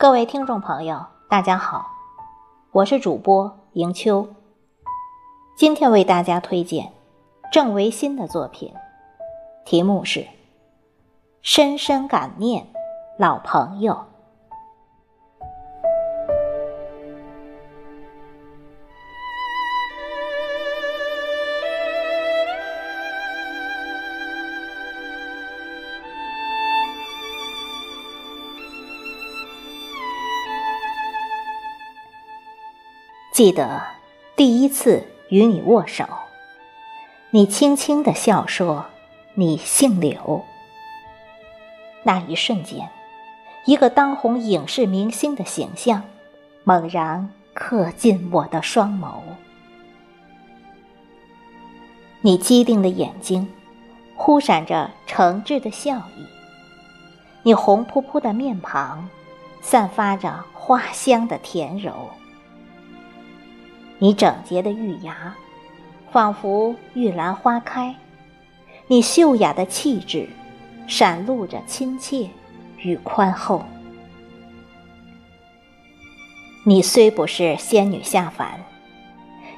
各位听众朋友，大家好，我是主播迎秋。今天为大家推荐郑维新的作品，题目是《深深感念老朋友》。记得第一次与你握手，你轻轻的笑说：“你姓刘。”那一瞬间，一个当红影视明星的形象猛然刻进我的双眸。你机灵的眼睛忽闪着诚挚的笑意，你红扑扑的面庞散发着花香的甜柔。你整洁的玉牙，仿佛玉兰花开；你秀雅的气质，闪露着亲切与宽厚。你虽不是仙女下凡，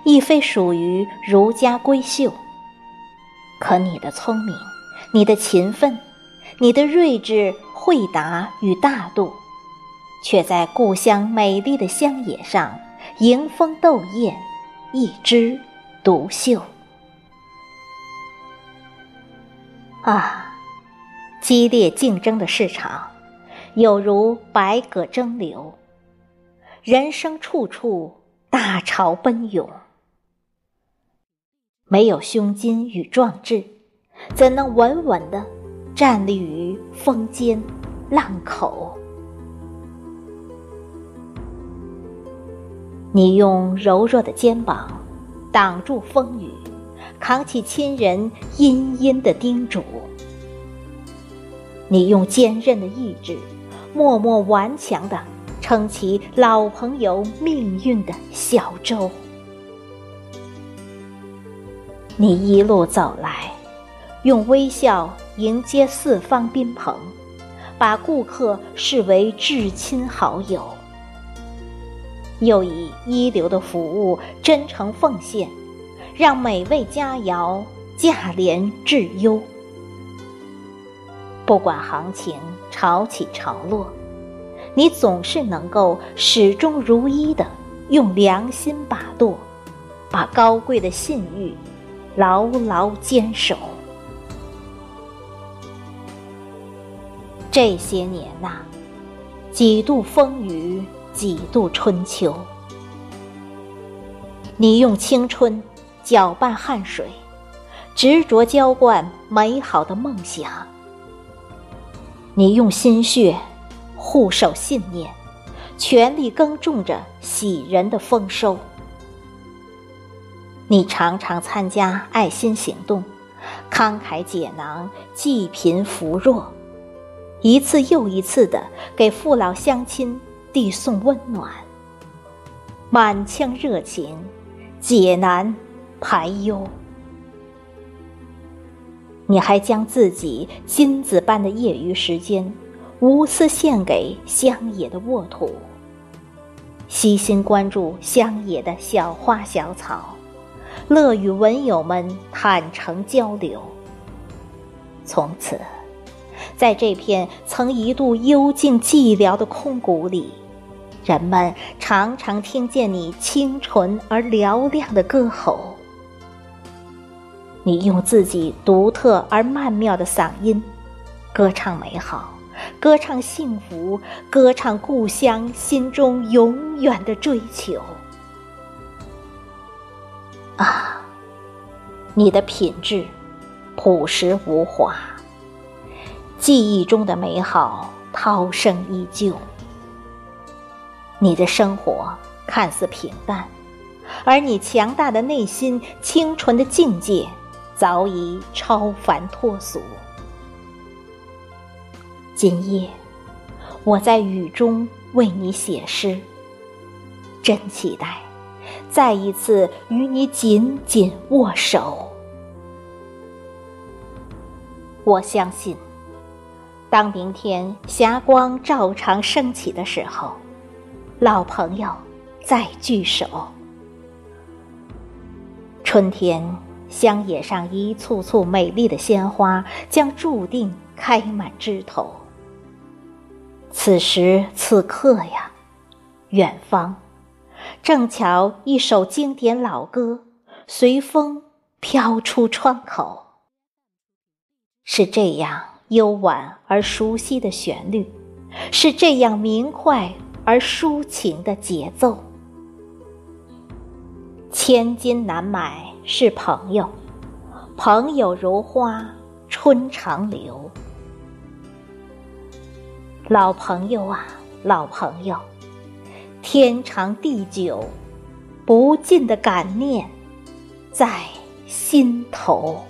亦非属于儒家闺秀，可你的聪明、你的勤奋、你的睿智、慧达与大度，却在故乡美丽的乡野上。迎风斗艳，一枝独秀。啊，激烈竞争的市场，有如百舸争流，人生处处大潮奔涌。没有胸襟与壮志，怎能稳稳的站立于风尖浪口？你用柔弱的肩膀挡住风雨，扛起亲人殷殷的叮嘱；你用坚韧的意志，默默顽强地撑起老朋友命运的小舟。你一路走来，用微笑迎接四方宾朋，把顾客视为至亲好友。又以一流的服务真诚奉献，让美味佳肴价廉质优。不管行情潮起潮落，你总是能够始终如一的用良心把舵，把高贵的信誉牢牢坚守。这些年呐，几度风雨。几度春秋，你用青春搅拌汗水，执着浇灌美好的梦想；你用心血护守信念，全力耕种着喜人的丰收。你常常参加爱心行动，慷慨解囊，济贫扶弱，一次又一次的给父老乡亲。递送温暖，满腔热情，解难排忧。你还将自己金子般的业余时间，无私献给乡野的沃土，悉心关注乡野的小花小草，乐与文友们坦诚交流。从此，在这片曾一度幽静寂寥的空谷里。人们常常听见你清纯而嘹亮的歌喉，你用自己独特而曼妙的嗓音，歌唱美好，歌唱幸福，歌唱故乡心中永远的追求。啊，你的品质朴实无华，记忆中的美好涛声依旧。你的生活看似平淡，而你强大的内心、清纯的境界，早已超凡脱俗。今夜，我在雨中为你写诗，真期待再一次与你紧紧握手。我相信，当明天霞光照常升起的时候，老朋友再聚首。春天，乡野上一簇簇美丽的鲜花将注定开满枝头。此时此刻呀，远方，正巧一首经典老歌随风飘出窗口。是这样。悠婉而熟悉的旋律，是这样明快而抒情的节奏。千金难买是朋友，朋友如花春长留。老朋友啊，老朋友，天长地久，不尽的感念在心头。